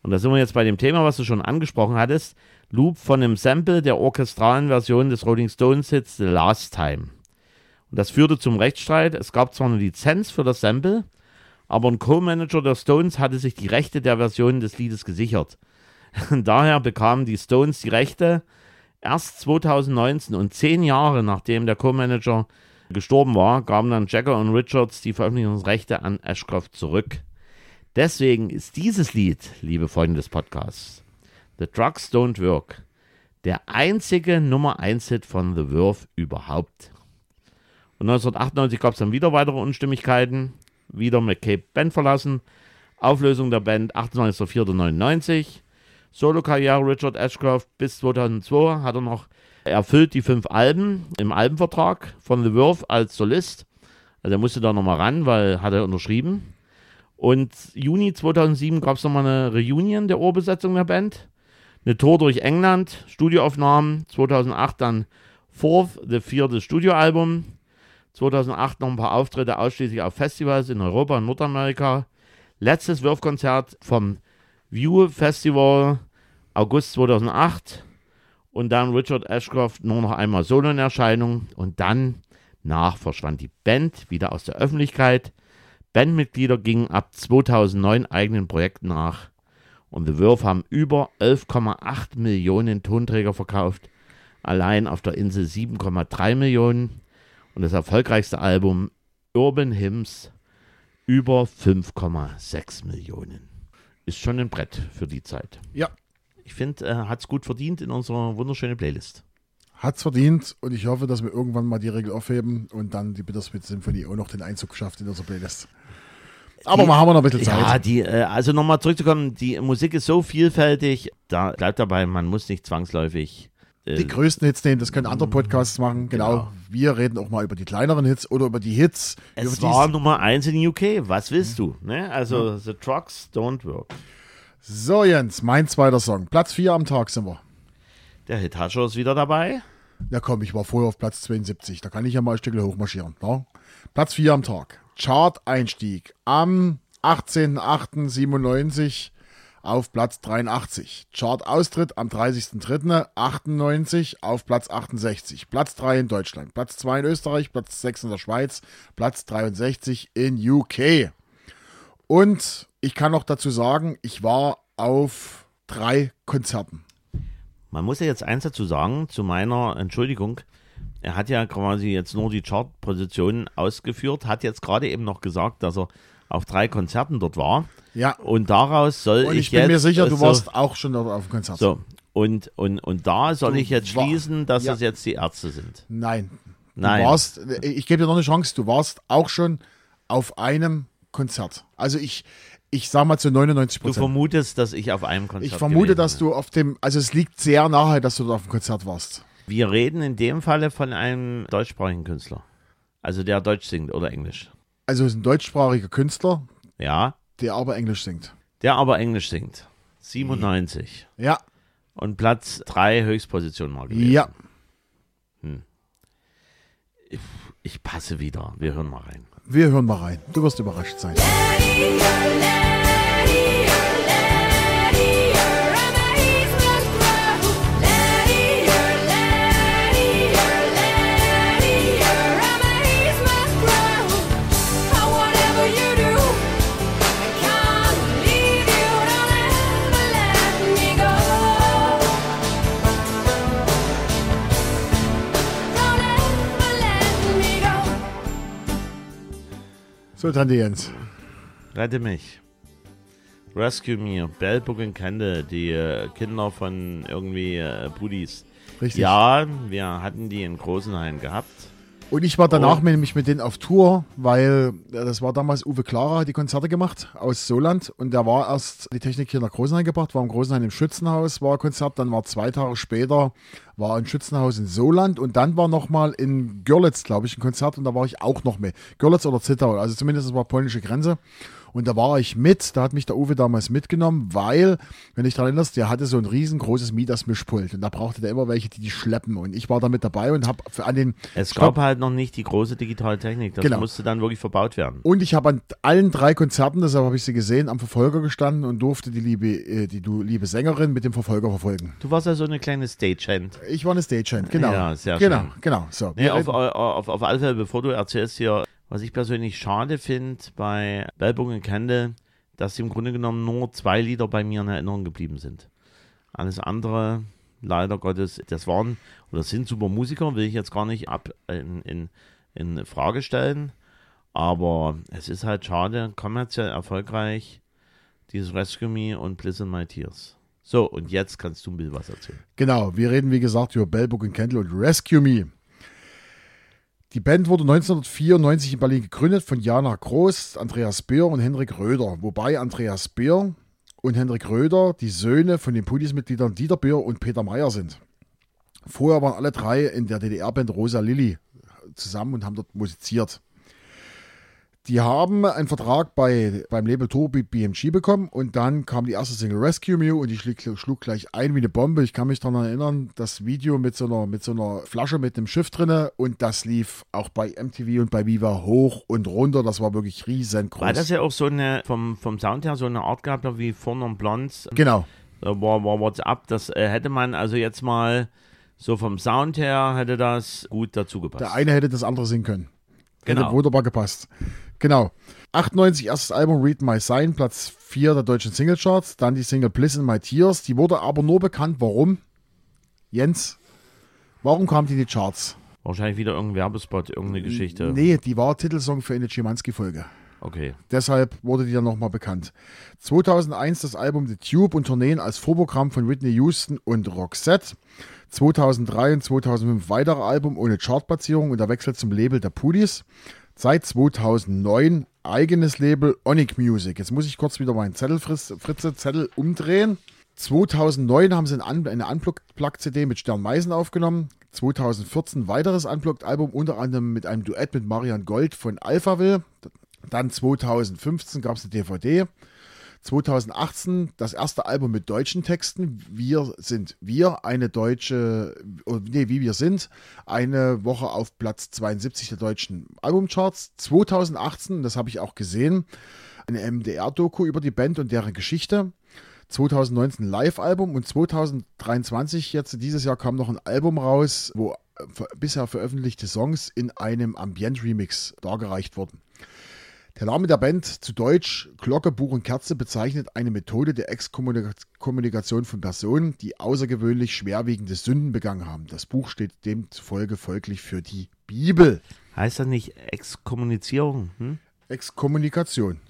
Und da sind wir jetzt bei dem Thema, was du schon angesprochen hattest. Loop von einem Sample der orchestralen Version des Rolling Stones Hits The Last Time. Und das führte zum Rechtsstreit. Es gab zwar eine Lizenz für das Sample, aber ein Co-Manager der Stones hatte sich die Rechte der Version des Liedes gesichert. Daher bekamen die Stones die Rechte erst 2019 und zehn Jahre nachdem der Co-Manager gestorben war, gaben dann Jagger und Richards die Veröffentlichungsrechte an Ashcroft zurück. Deswegen ist dieses Lied, liebe Freunde des Podcasts, The Drugs Don't Work, der einzige Nummer 1 Hit von The Verve überhaupt. Und 1998 gab es dann wieder weitere Unstimmigkeiten, wieder McCabe Band verlassen, Auflösung der Band 28.04.99, Solo-Karriere Richard Ashcroft bis 2002 hat er noch erfüllt die fünf Alben im Albenvertrag von The Verve als Solist. Also er musste da nochmal ran, weil hat er unterschrieben. Und Juni 2007 gab es nochmal eine Reunion der Ohrbesetzung der Band. Eine Tour durch England, Studioaufnahmen. 2008 dann Fourth, the vierte Studioalbum. 2008 noch ein paar Auftritte ausschließlich auf Festivals in Europa und Nordamerika. Letztes Wurfkonzert vom View Festival August 2008 und dann Richard Ashcroft nur noch einmal solo in Erscheinung und dann nach verschwand die Band wieder aus der Öffentlichkeit. Bandmitglieder gingen ab 2009 eigenen Projekten nach und The Verve haben über 11,8 Millionen Tonträger verkauft, allein auf der Insel 7,3 Millionen und das erfolgreichste Album Urban Hymns über 5,6 Millionen. Ist schon ein Brett für die Zeit. Ja, Ich finde, er hat es gut verdient in unserer wunderschönen Playlist. hat's verdient und ich hoffe, dass wir irgendwann mal die Regel aufheben und dann die Bittersweet Symphonie auch noch den Einzug schafft in unserer Playlist. Aber Die- mal haben wir noch ein bisschen Zeit. Ja, die, äh, also nochmal zurückzukommen, die Musik ist so vielfältig, da bleibt dabei, man muss nicht zwangsläufig. Äh, die größten Hits nehmen, das können andere Podcasts machen. Genau. Genau. Wir reden auch mal über die kleineren Hits oder über die Hits. es war Nummer eins in UK, was willst du? Ne? Also, The Trucks Don't Work. So, Jens, mein zweiter Song. Platz 4 am Tag sind wir. Der Hit Hasher ist wieder dabei. Ja, komm, ich war vorher auf Platz 72. Da kann ich ja mal ein Stückchen hochmarschieren. Ne? Platz 4 am Tag. Chart-Einstieg am 18.08.97 auf Platz 83. Chart-Austritt am 30.03.98 auf Platz 68. Platz 3 in Deutschland. Platz 2 in Österreich. Platz 6 in der Schweiz. Platz 63 in UK. Und ich kann noch dazu sagen, ich war auf drei Konzerten. Man muss ja jetzt eins dazu sagen, zu meiner Entschuldigung. Er hat ja quasi jetzt nur die Chartpositionen ausgeführt, hat jetzt gerade eben noch gesagt, dass er auf drei Konzerten dort war. Ja, Und daraus soll und ich, ich bin jetzt, mir sicher, du so, warst auch schon dort auf dem Konzert. So, und, und, und da soll Du ich jetzt war- schließen, dass ja. das jetzt die Ärzte sind. Nein. Nein. Du warst, ich gebe dir noch eine Chance, du warst auch schon auf einem Konzert. Also ich, ich sag mal zu 99% Du Prozent. vermutest, dass ich auf einem Konzert Ich vermute, dass bin. du auf dem, also es liegt sehr nahe, dass du dort auf dem Konzert warst. Wir reden in dem Falle von einem deutschsprachigen Künstler. Also der Deutsch singt oder Englisch. Also es ist ein deutschsprachiger Künstler, Ja, der aber Englisch singt. der aber Englisch singt. 97. Ja, Und Platz 3 Höchstposition mal gewesen. ja. Ich passe wieder. Wir hören mal rein. Wir hören mal rein. Du wirst überrascht sein. So, Tante Jens. Rette mich. Rescue Me, Bell Book and Candle, die äh, Kinder von irgendwie äh, Buddies. Richtig. Ja, wir hatten die in Großenhain gehabt. Und ich war danach Oh. nämlich mit denen auf Tour, weil das war damals Uwe Clara, hat die Konzerte gemacht aus Soland und der war erst die Technik hier nach Großenhain gebracht, war im Großenhain im Schützenhaus, war ein Konzert, dann war zwei Tage später war ein Schützenhaus in Soland und dann war nochmal in Görlitz, glaube ich, ein Konzert und da war ich auch noch mit. Görlitz oder Zittau, also zumindest das war polnische Grenze. Und da war ich mit, da hat mich der Uwe damals mitgenommen, weil, wenn du dich daran erinnerst, der hatte so ein riesengroßes Midas-Mischpult und da brauchte der immer welche, die die schleppen. Und ich war da mit dabei und habe an den Es ich glaub, gab halt noch nicht die große digitale Technik. Das Genau. musste dann wirklich verbaut werden. Und ich habe an allen drei Konzerten, deshalb habe ich sie gesehen, am Verfolger gestanden und durfte die liebe, äh, die du, liebe Sängerin mit dem Verfolger verfolgen. Du warst ja so eine kleine Stagehand. Ich war eine Stagehand, genau. Ja, sehr genau, schön. genau. So, Nee, wir auf, reden- auf, auf alle Fälle, bevor du erzählst hier, was ich persönlich schade finde bei Bellbook und Candle, dass im Grunde genommen nur zwei Lieder bei mir in Erinnerung geblieben sind. Alles andere, leider Gottes, das waren oder sind super Musiker, will ich jetzt gar nicht ab in, in, in Frage stellen. Aber es ist halt schade, kommerziell erfolgreich, dieses Rescue Me und Bliss in My Tears. So, und jetzt kannst du ein bisschen was erzählen. genau, wir reden wie gesagt über Bellbook and Candle und Rescue Me. Die Band wurde 1994 in Berlin gegründet von Jana Groß, Andreas Beer und Henrik Röder. Wobei Andreas Beer und Henrik Röder die Söhne von den Pudis-Mitgliedern Dieter Beer und Peter Meyer sind. Vorher waren alle drei in der DDR-Band Rosa Lilly zusammen und haben dort musiziert. Die haben einen Vertrag bei, beim Label Turbo BMG bekommen und dann kam die erste Single Rescue Me und die schlug, schlug gleich ein wie eine Bombe. Ich kann mich daran erinnern, das Video mit so einer, mit so einer Flasche mit einem Schiff drinne und das lief auch bei MTV und bei Viva hoch und runter. Das war wirklich riesengroß. Weil das ja auch so eine, vom, vom Sound her so eine Art gehabt wie Vorn und Blondes. genau. äh, war, war WhatsApp. Das äh, hätte man also jetzt mal so vom Sound her hätte das gut dazu gepasst. Der eine hätte das andere singen können. Hätte Genau. wunderbar gepasst. Genau. 98 erstes Album Read My Sign, Platz 4 der deutschen Singlecharts. Dann die Single Bliss in My Tears. Die wurde aber nur bekannt. Warum? Jens, warum kam die in die Charts? Wahrscheinlich wieder irgendein Werbespot, irgendeine Geschichte. Nee, die war Titelsong für eine Schimanski-Folge. Okay. Deshalb wurde die dann nochmal bekannt. 2001 das Album The Tube und Tourneen als Vorprogramm von Whitney Houston und Roxette. 2003 und 2005 weitere Album ohne Chartplatzierung und der Wechsel zum Label der Pudis. Seit 2009 eigenes Label Onic Music. Jetzt muss ich kurz wieder meinen Zettel, Fritze, Zettel umdrehen. 2009 haben sie eine Unplugged-CD mit Stern Meisen aufgenommen. 2014 weiteres Unplugged-Album, unter anderem mit einem Duett mit Marian Gold von Alphaville. Dann 2015 gab es eine DVD. 2018 das erste Album mit deutschen Texten. Wir sind wir, eine deutsche, oh, nee, wie wir sind, eine Woche auf Platz 72 der deutschen Albumcharts. 2018, das habe ich auch gesehen, eine MDR-Doku über die Band und deren Geschichte. 2019 ein Live-Album und 2023, jetzt dieses Jahr, kam noch ein Album raus, wo äh, bisher veröffentlichte Songs in einem Ambient-Remix dargereicht wurden. Der Name der Band zu Deutsch Glocke, Buch und Kerze bezeichnet eine Methode der Exkommunikation von Personen, die außergewöhnlich schwerwiegende Sünden begangen haben. Das Buch steht demzufolge folglich für die Bibel. Heißt das nicht Exkommunizierung? Hm? Exkommunikation.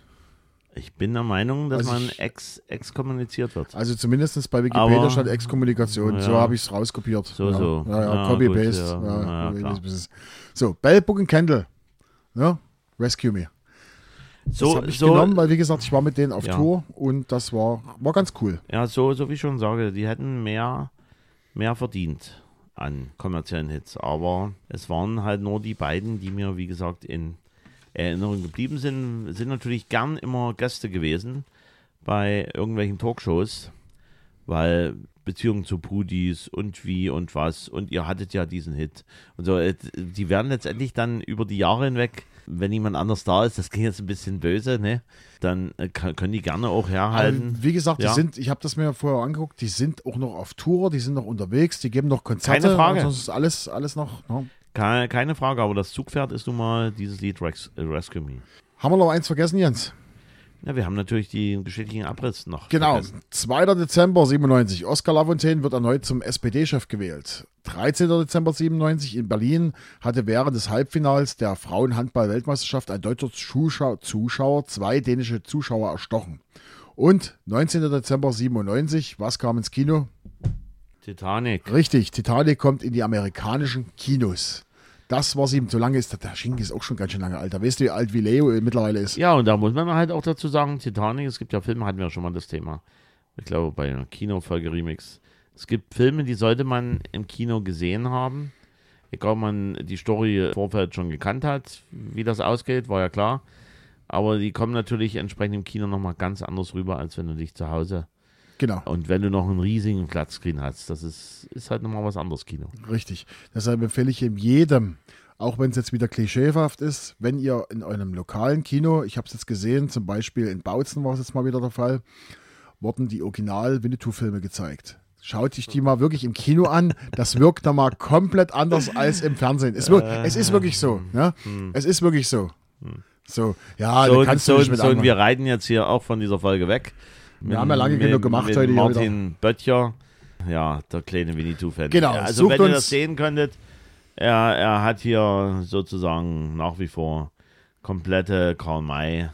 Ich bin der Meinung, dass Also man ex, exkommuniziert wird. Also zumindest bei Wikipedia Aber- stand Exkommunikation. So Ja. habe ich es rauskopiert. So, ja. so. Ja, Copy-Paste. so, Bell, Book and Candle. Rescue Me. Das So, habe ich so, genommen, weil wie gesagt, ich war mit denen auf Ja. Tour und das war, war ganz cool. Ja, so, so wie ich schon sage, die hätten mehr, mehr verdient an kommerziellen Hits. Aber es waren halt nur die beiden, die mir, wie gesagt, in Erinnerung geblieben sind, sind natürlich gern immer Gäste gewesen bei irgendwelchen Talkshows, weil Beziehungen zu Pudis und wie und was und ihr hattet ja diesen Hit und so. äh, Die werden letztendlich dann über die Jahre hinweg, wenn jemand anders da ist, das klingt jetzt ein bisschen böse, ne? Dann äh, kann- können die gerne auch herhalten. Also, wie gesagt, die Ja. sind, ich habe das mir vorher angeguckt, die sind auch noch auf Tour, die sind noch unterwegs, die geben noch Konzerte. Keine Frage. Das ist alles, alles noch. ne? Keine, keine Frage, aber das Zugpferd ist nun mal dieses Lied äh, Rescue Me. Haben wir noch eins vergessen, Jens? Ja, wir haben natürlich den geschichtlichen Abriss noch. Genau. vergessen. 2. Dezember 97. Oskar Lafontaine wird erneut zum SPD-Chef gewählt. 13. Dezember 97 in Berlin hatte während des Halbfinals der Frauenhandball-Weltmeisterschaft ein deutscher Zuschauer, zwei dänische Zuschauer erstochen. Und 19. Dezember 97, was kam ins Kino? Titanic. Richtig, Titanic kommt in die amerikanischen Kinos. Das war sieben. So lange ist der, der Schinken ist auch schon ganz schön lange alt. Da weißt du, wie alt wie Leo mittlerweile ist. Ja, und da muss man halt auch dazu sagen, Titanic, es gibt ja Filme, hatten wir ja schon mal das Thema. Ich glaube, bei einer Kinofolge Remix. Es gibt Filme, die sollte man im Kino gesehen haben. Egal, ob man die Story im Vorfeld schon gekannt hat, wie das ausgeht, war ja klar. Aber die kommen natürlich entsprechend im Kino nochmal ganz anders rüber, als wenn du dich zu Hause Genau, und wenn du noch einen riesigen Flatscreen hast. Das ist, ist halt nochmal was anderes Kino. richtig. Deshalb empfehle ich jedem, auch wenn es jetzt wieder klischeehaft ist, wenn ihr in einem lokalen Kino, ich habe es jetzt gesehen, zum Beispiel in Bautzen war es jetzt mal wieder der Fall, wurden die Original-Winnetou-Filme gezeigt. Schaut sich die mal wirklich im Kino an. Das wirkt da mal komplett anders als im Fernsehen. Es, wirkt, es ist wirklich so. Ne? Es ist wirklich so. So, ja, so, kannst so, du nicht mit so, und wir reiten jetzt hier auch von dieser Folge weg. Wir haben ja lange genug gemacht mit heute Martin Böttcher, ja, der kleine Winnetou-Fan. Genau, Ja, also wenn ihr das sehen könntet, er, er hat hier sozusagen nach wie vor komplette Karl May.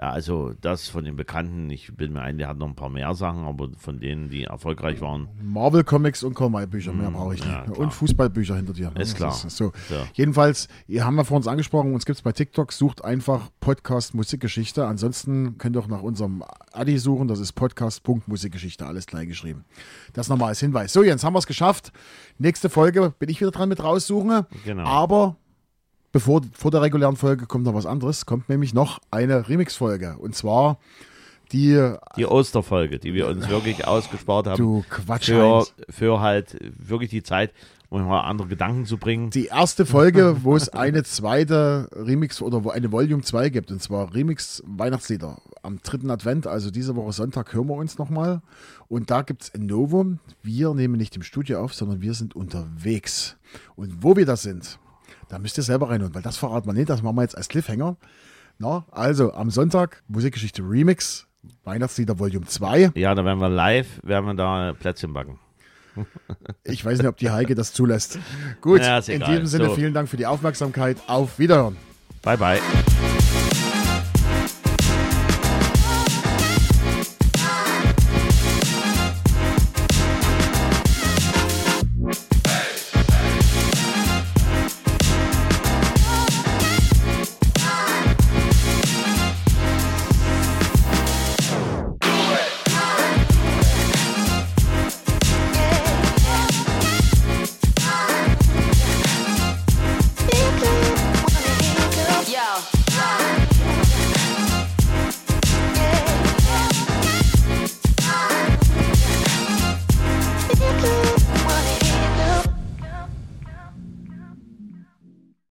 Ja, also das von den Bekannten, ich bin mir ein, der hat noch ein paar mehr Sachen, aber von denen, die erfolgreich waren, Marvel Comics und Karl Bücher, mehr brauche ich nicht. Mm, ja, und Fußballbücher hinter dir. ne? Ist klar. Das so. So. Jedenfalls, ihr haben wir vor uns angesprochen, uns gibt es bei TikTok, sucht einfach Podcast Musikgeschichte. Ansonsten könnt ihr auch nach unserem Adi suchen, das ist podcast.musikgeschichte, alles klein geschrieben. Das nochmal als Hinweis. So, Jens, haben wir es geschafft. Nächste Folge bin ich wieder dran mit raussuchen. Genau. Aber bevor vor der regulären Folge kommt noch was anderes, kommt nämlich noch eine Remix-Folge. Und zwar die, die Osterfolge, die wir uns wirklich ausgespart haben. du Quatsch, für, für halt wirklich die Zeit, um mal andere Gedanken zu bringen. die erste Folge, wo es eine zweite Remix oder wo eine Volume 2 gibt, und zwar Remix Weihnachtslieder. Am dritten Advent, also diese Woche Sonntag, hören wir uns nochmal. Und da gibt es ein Novum. Wir nehmen nicht im Studio auf, sondern wir sind unterwegs. Und wo wir da sind, da müsst ihr selber reinhören, weil das verraten wir nicht, das machen wir jetzt als Cliffhanger. Na, also am Sonntag Musikgeschichte Remix, Weihnachtslieder Volume 2. Ja, da werden wir live, werden wir da Plätzchen backen. Ich weiß nicht, ob die Heike das zulässt. Gut, Ja, in diesem Sinne So. vielen Dank für die Aufmerksamkeit. Auf Wiederhören. Bye, bye.